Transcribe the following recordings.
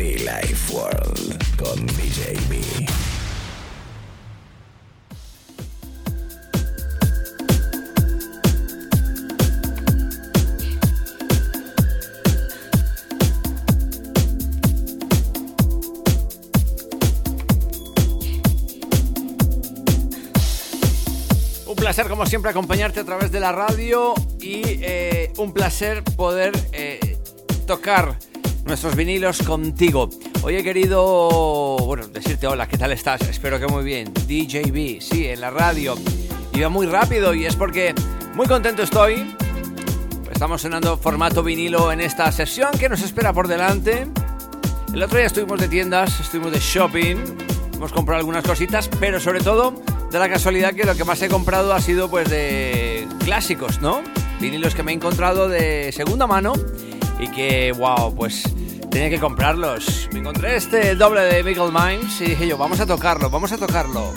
Be Life World con placer, como siempre, acompañarte a través de la radio y eh, un placer poder eh, tocar nuestros vinilos contigo. Hoy he querido, bueno, decirte hola, ¿qué tal estás? Espero que muy bien. DJB, sí, en la radio. Iba muy rápido y es porque muy contento estoy. Estamos sonando formato vinilo en esta sesión que nos espera por delante. El otro día estuvimos de tiendas, estuvimos de shopping, hemos comprado algunas cositas, pero sobre todo de la casualidad que lo que más he comprado ha sido pues de clásicos, ¿no? Vinilos que me he encontrado de segunda mano y que, wow, pues tenía que comprarlos. Me encontré este doble de Miguel Mimes y dije yo, vamos a tocarlo, vamos a tocarlo.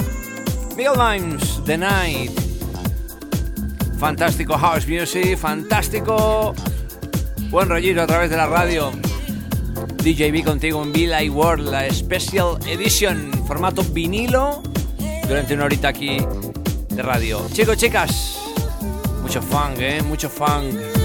Miguel Mimes, The Night. Fantástico house music, fantástico buen rollito a través de la radio. DJB contigo en Be World, la Special Edition, formato vinilo, durante una horita aquí de radio. Chicos, chicas, mucho funk, ¿eh? Mucho funk.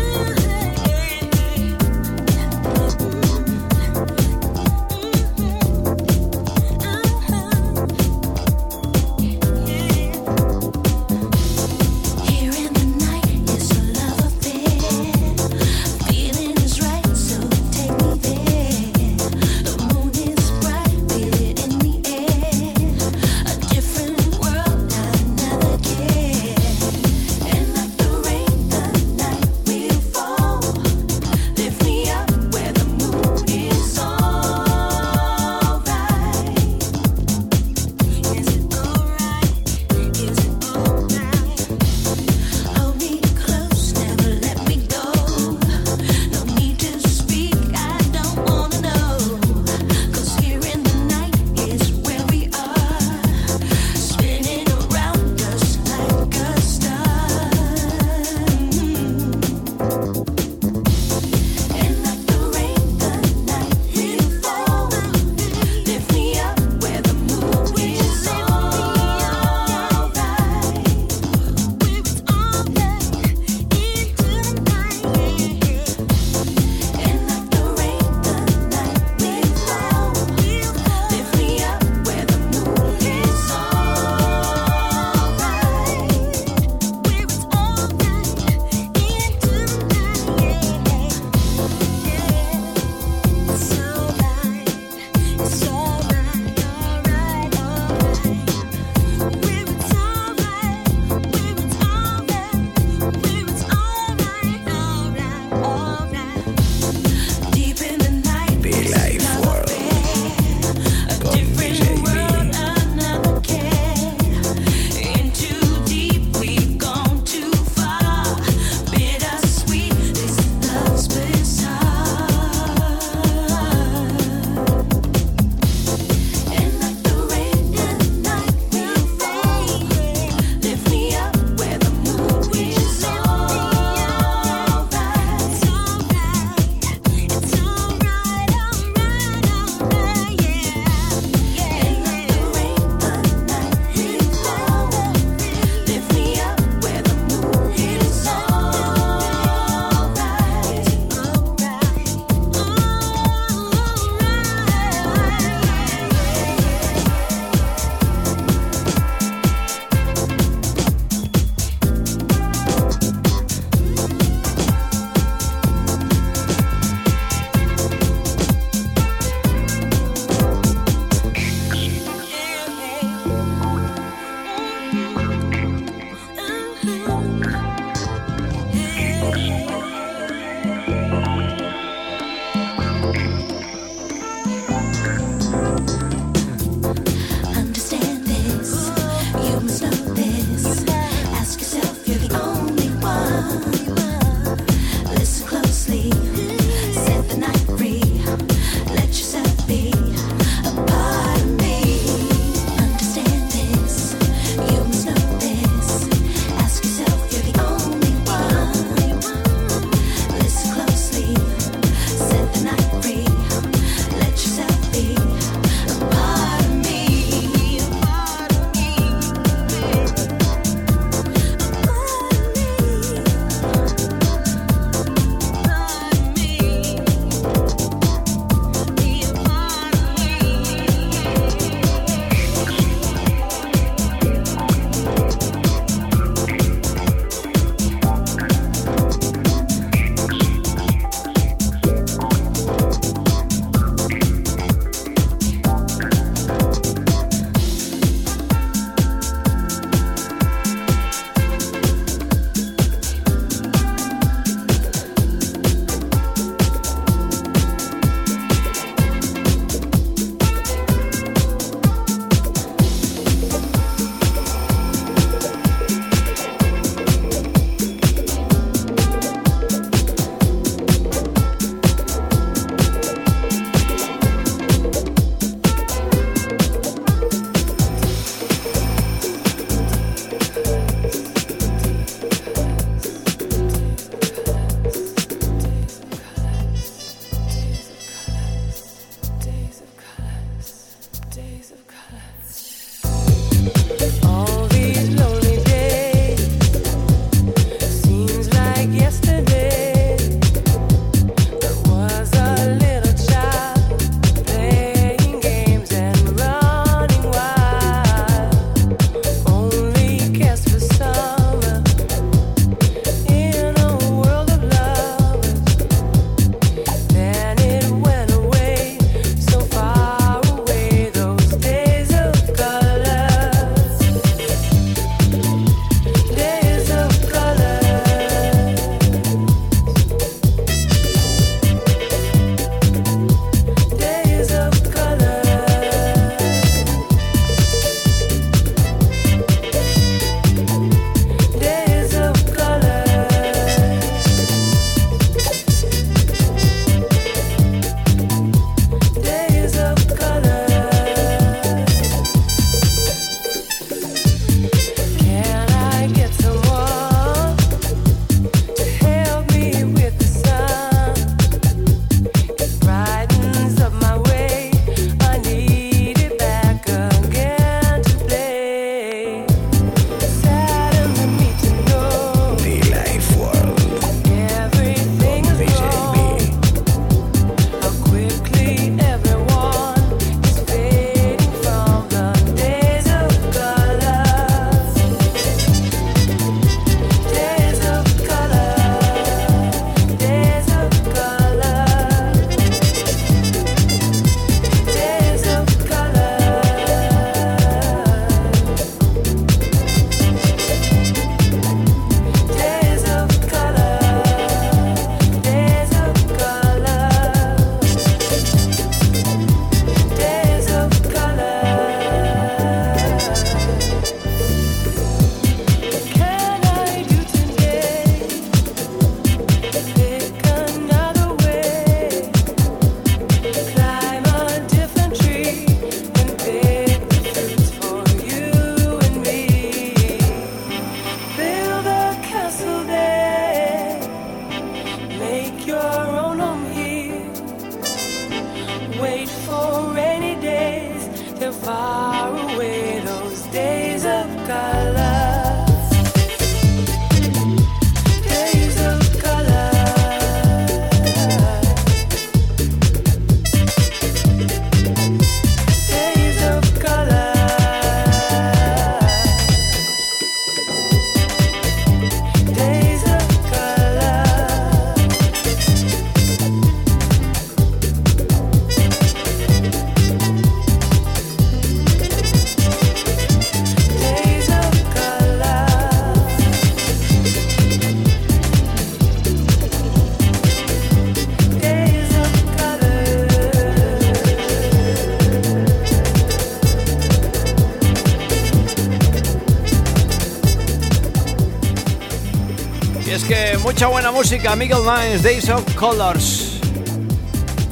Música, Miguel Mines, Days of Colors.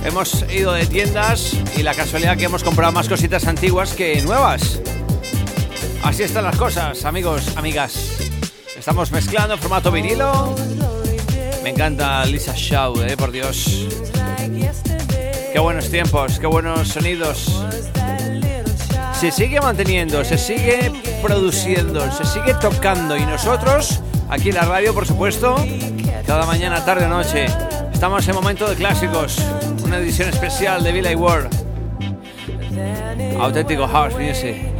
Hemos ido de tiendas y la casualidad que hemos comprado más cositas antiguas que nuevas. Así están las cosas, amigos, amigas. Estamos mezclando formato vinilo. Me encanta Lisa Shaw, eh, por Dios. Qué buenos tiempos, qué buenos sonidos. Se sigue manteniendo, se sigue produciendo, se sigue tocando y nosotros, aquí en la radio, por supuesto, cada mañana, tarde o noche, estamos en momento de clásicos, una edición especial de Villa World. Auténtico house music.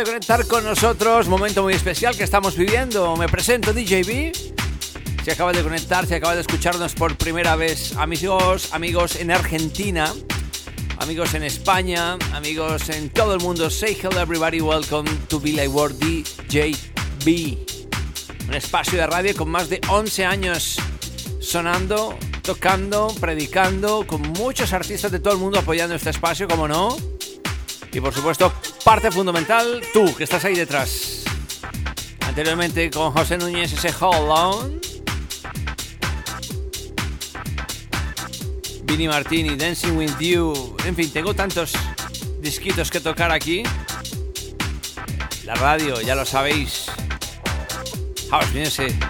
De conectar con nosotros, momento muy especial que estamos viviendo. Me presento DJB. Se acaba de conectar, se acaba de escucharnos por primera vez. Amigos, amigos en Argentina, amigos en España, amigos en todo el mundo. Say hello everybody, welcome to Billy Ward DJB. Un espacio de radio con más de 11 años sonando, tocando, predicando, con muchos artistas de todo el mundo apoyando este espacio, como no. Y por supuesto, parte fundamental, tú que estás ahí detrás. Anteriormente con José Núñez ese Hold On. Vinny Martini, Dancing With You. En fin, tengo tantos disquitos que tocar aquí. La radio, ya lo sabéis. House Music.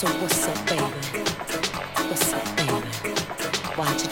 So what's up, baby? What's up, baby? Why'd you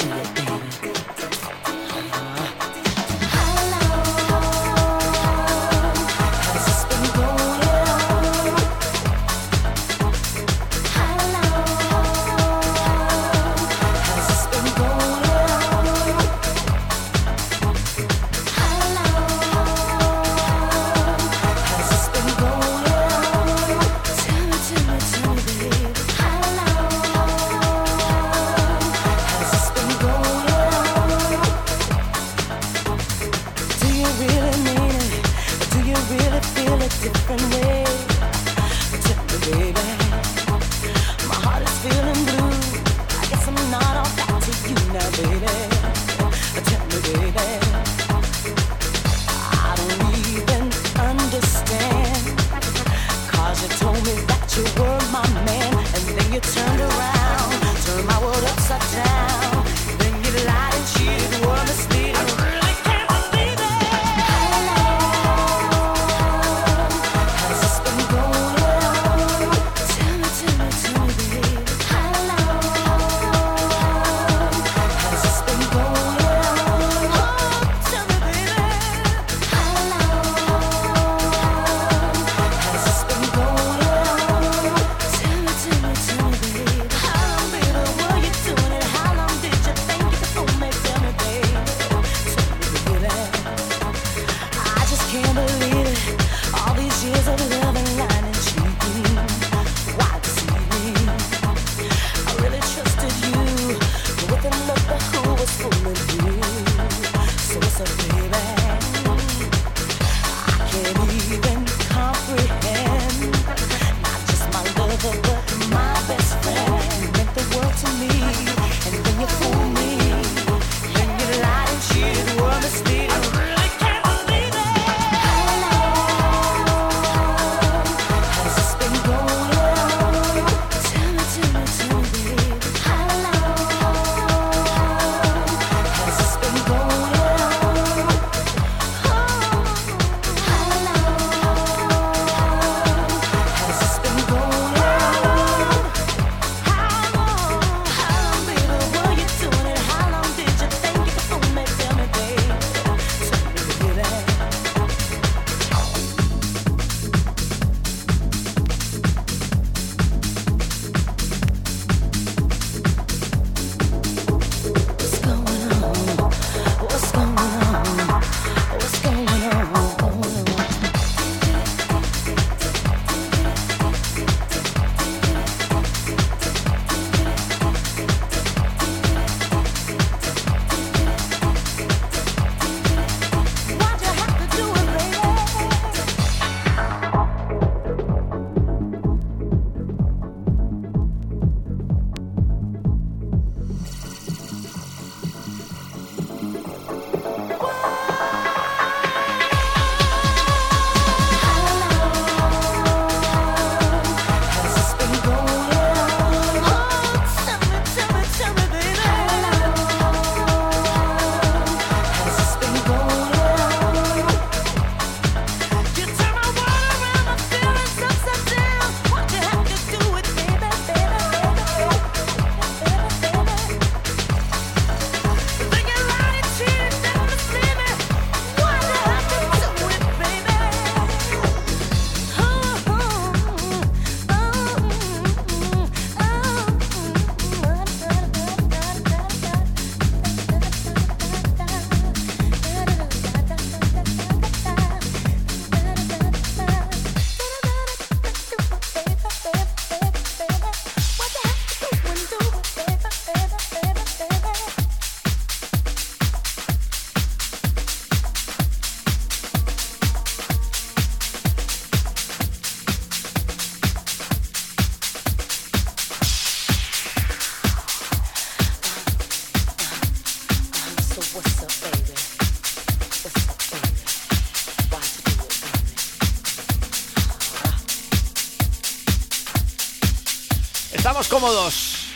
cómodos.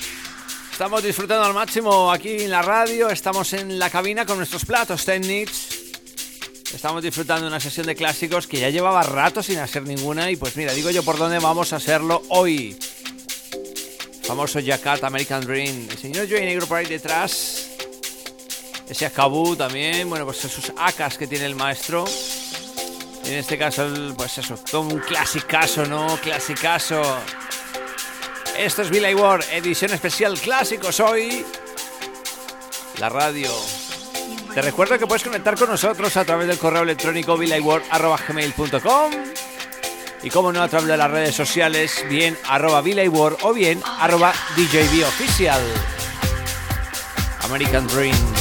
Estamos disfrutando al máximo aquí en la radio, estamos en la cabina con nuestros platos technics. Estamos disfrutando una sesión de clásicos que ya llevaba rato sin hacer ninguna y pues mira, digo yo por dónde vamos a hacerlo hoy. Famoso Jakarta American Dream, el señor Joey Negro por ahí detrás. Ese Akabu también, bueno, pues esos acas que tiene el maestro. En este caso, pues eso, todo un clasicazo, ¿no? Clasicazo. Esto es Billy Ward, edición especial clásicos hoy. La radio. Te recuerdo que puedes conectar con nosotros a través del correo electrónico billyward.com y como no a través de las redes sociales, bien arroba billyward o bien arroba DJB Oficial. American Dream.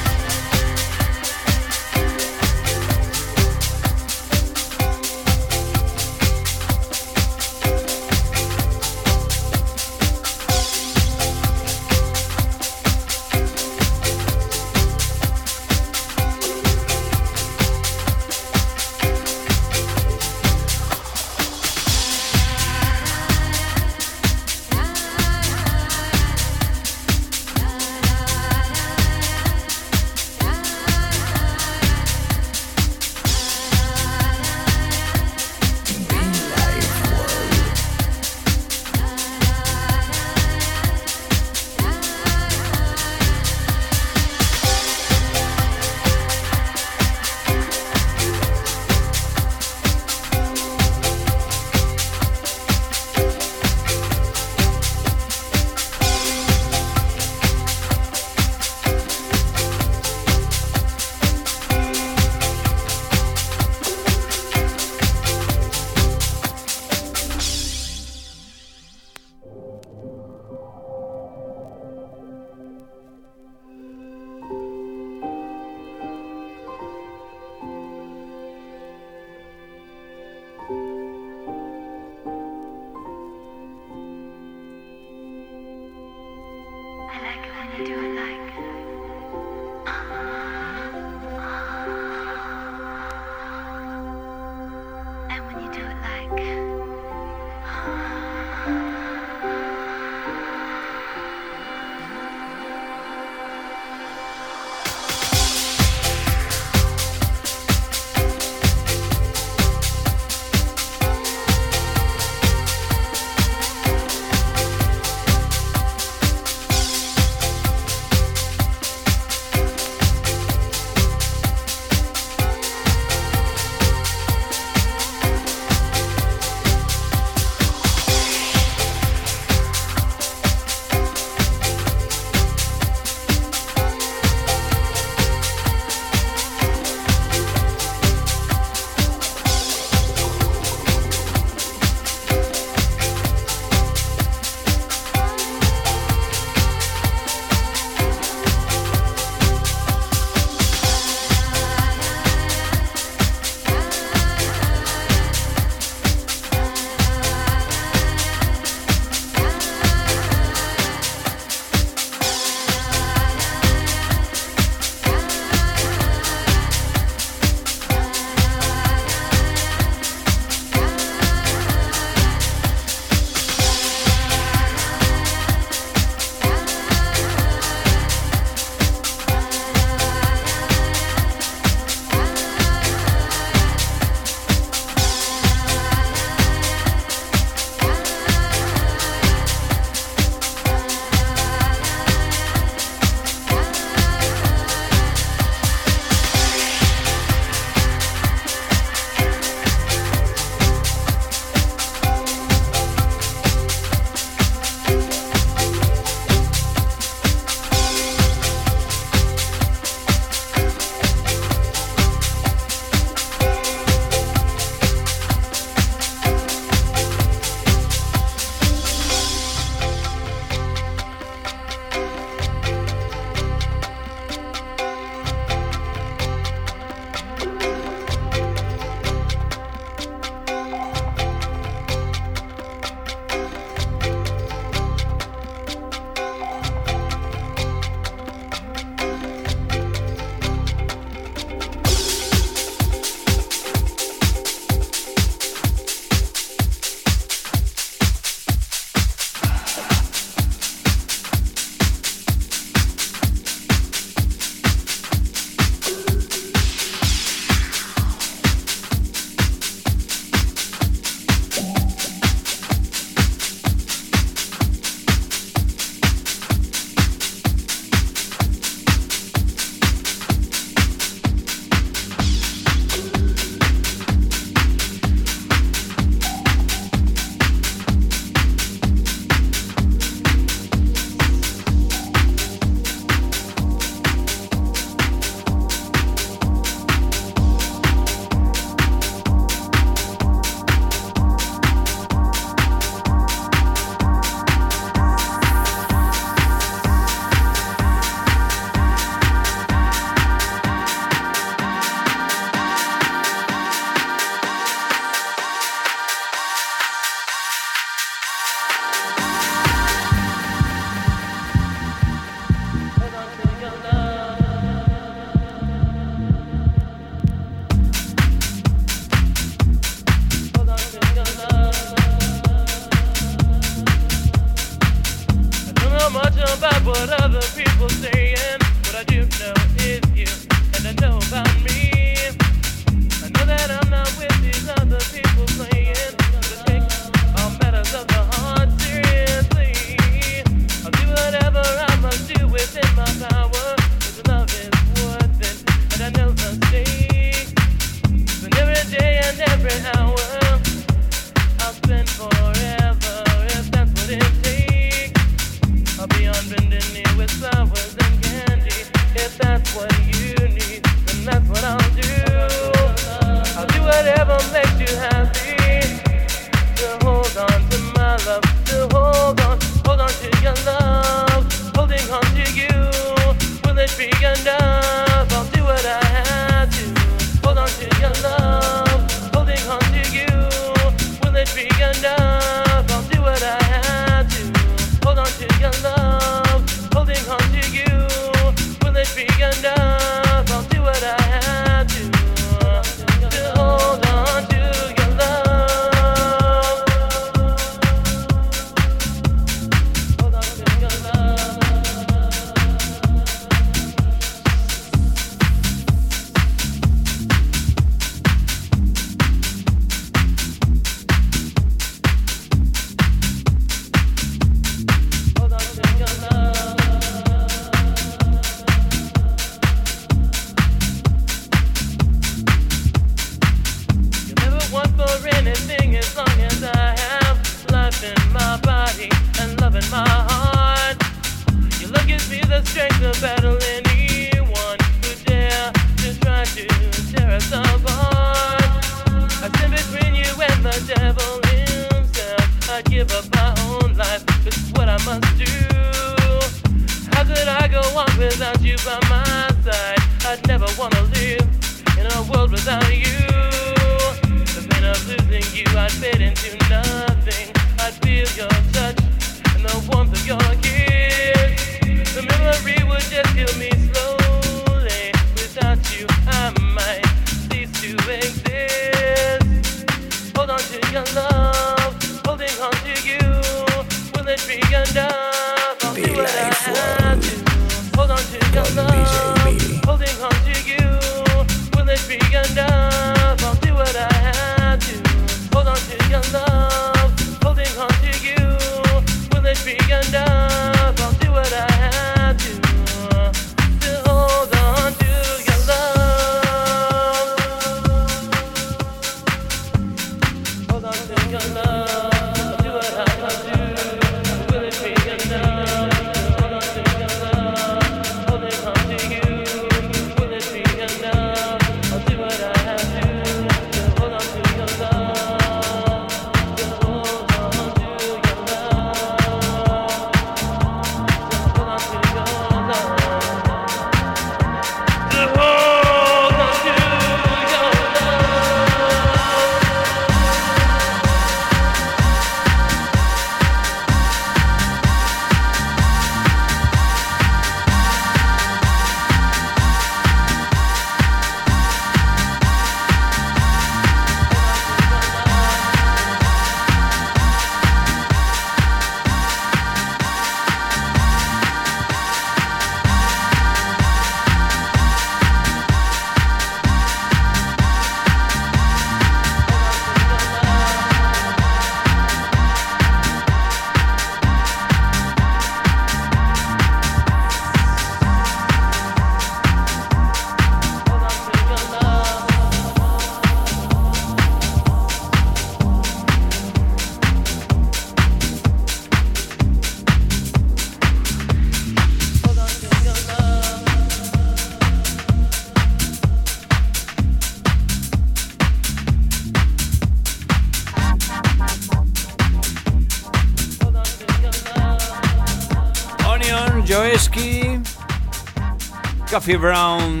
Brown,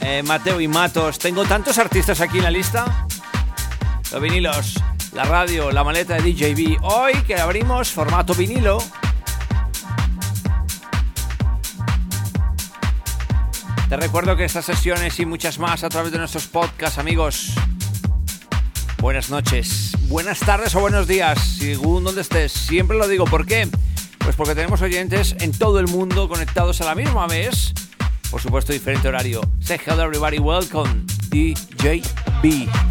eh, Mateo y Matos. Tengo tantos artistas aquí en la lista. Los vinilos, la radio, la maleta de DJB. Hoy que abrimos formato vinilo. Te recuerdo que estas sesiones y muchas más a través de nuestros podcasts, amigos. Buenas noches, buenas tardes o buenos días, según donde estés. Siempre lo digo, ¿por qué? Pues porque tenemos oyentes en todo el mundo conectados a la misma vez. Por supuesto, diferente horario. Say hello everybody, welcome DJB.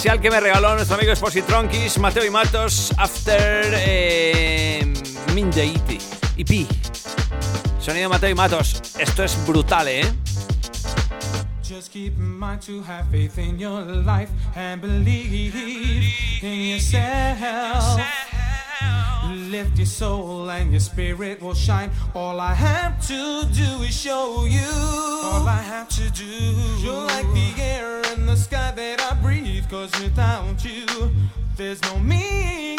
Especial que me regaló nuestro amigo Expositronquis, Mateo y Matos, After eh, Mindeiti, EP. Sonido Mateo y Matos. Esto es brutal, ¿eh? Just keep in mind to have faith in your life and believe in yourself. Lift your soul and your spirit will shine. All I have to do is show you. All I have to do. You're like the air and the sky that Breathe. Cause without you, there's no me.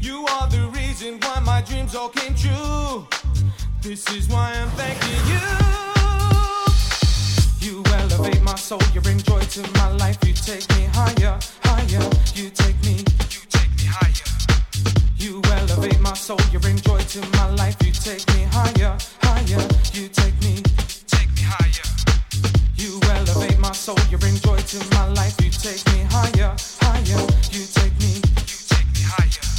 You are the reason why my dreams all came true. This is why I'm thanking you. You elevate my soul, you bring joy to my life. You take me higher, higher. You take me, you take me higher. You elevate my soul, you bring joy to my life. You take me higher, higher. You take me, take me higher. You elevate my soul, you bring joy to my life. You take me higher, higher. You take me, you take me higher.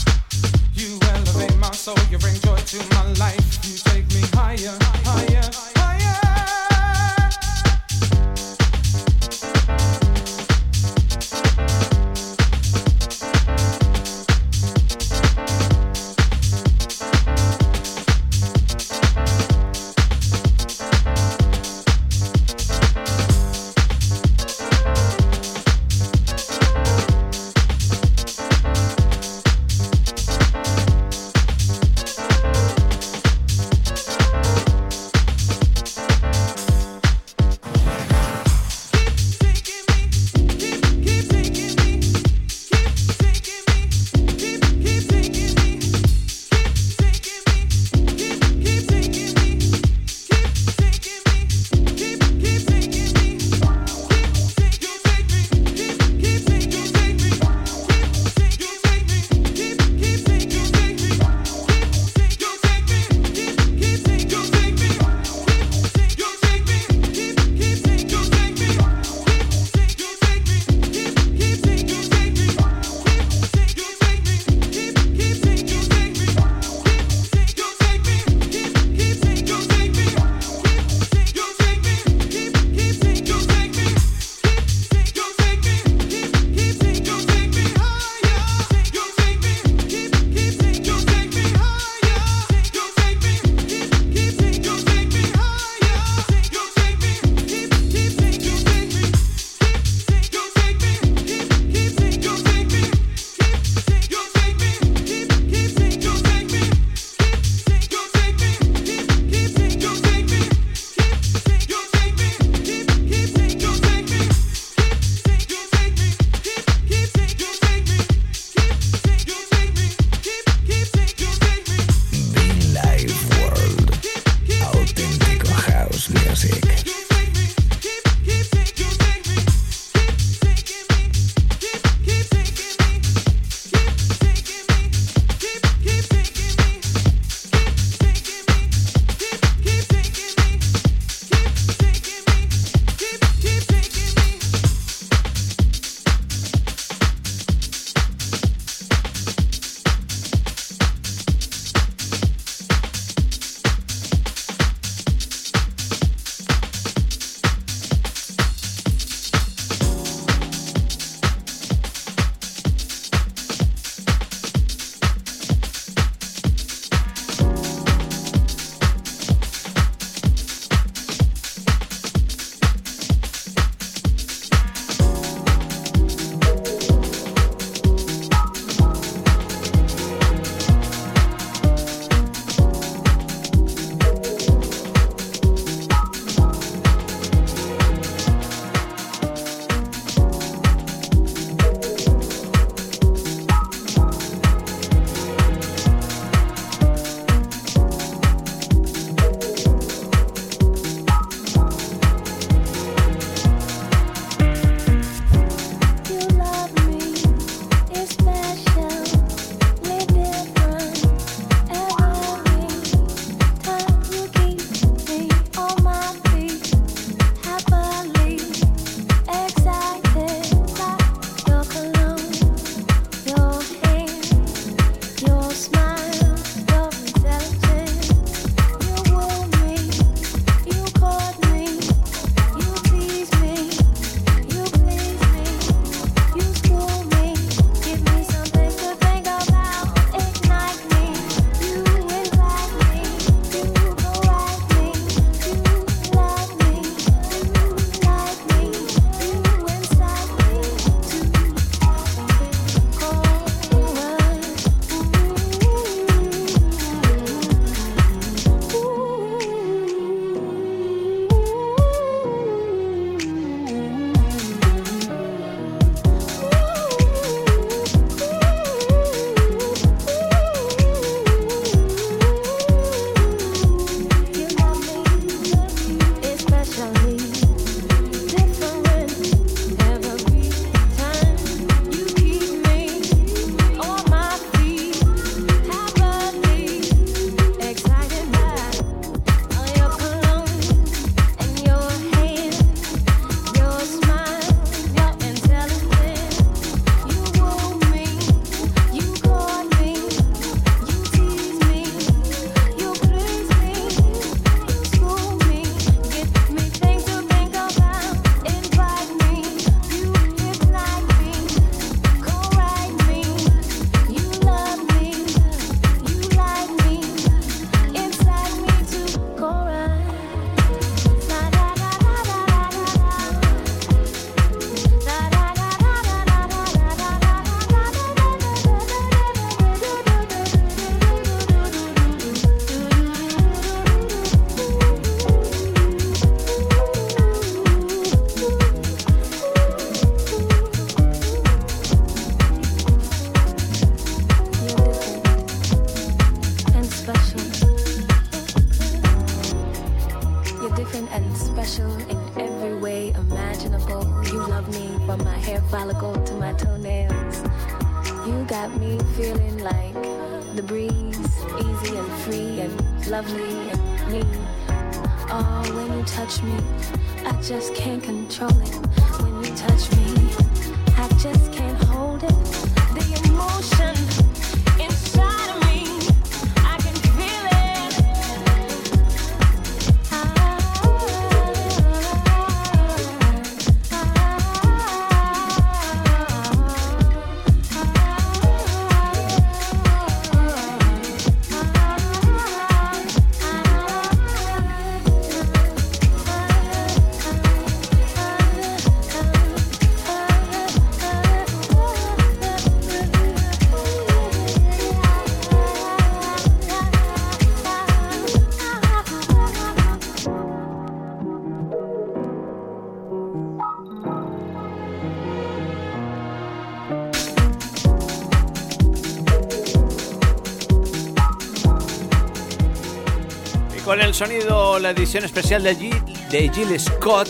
La edición especial de, Gil- de Jill Scott,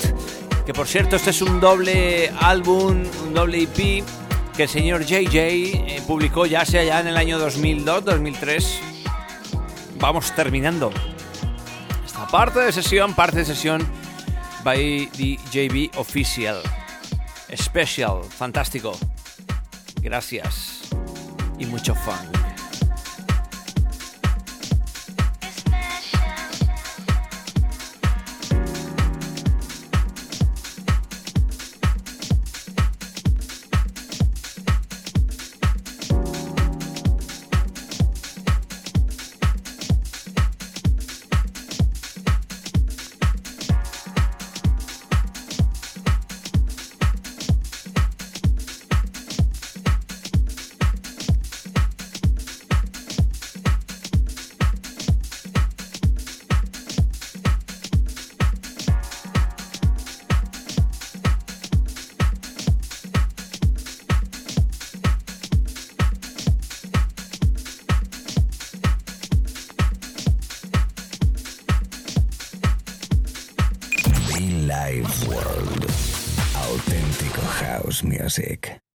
que por cierto este es un doble álbum, un doble EP que el señor JJ eh, publicó ya sea ya en el año 2002-2003. Vamos terminando esta parte de sesión, parte de sesión by the JB Official. Special, fantástico. Gracias y mucho fun.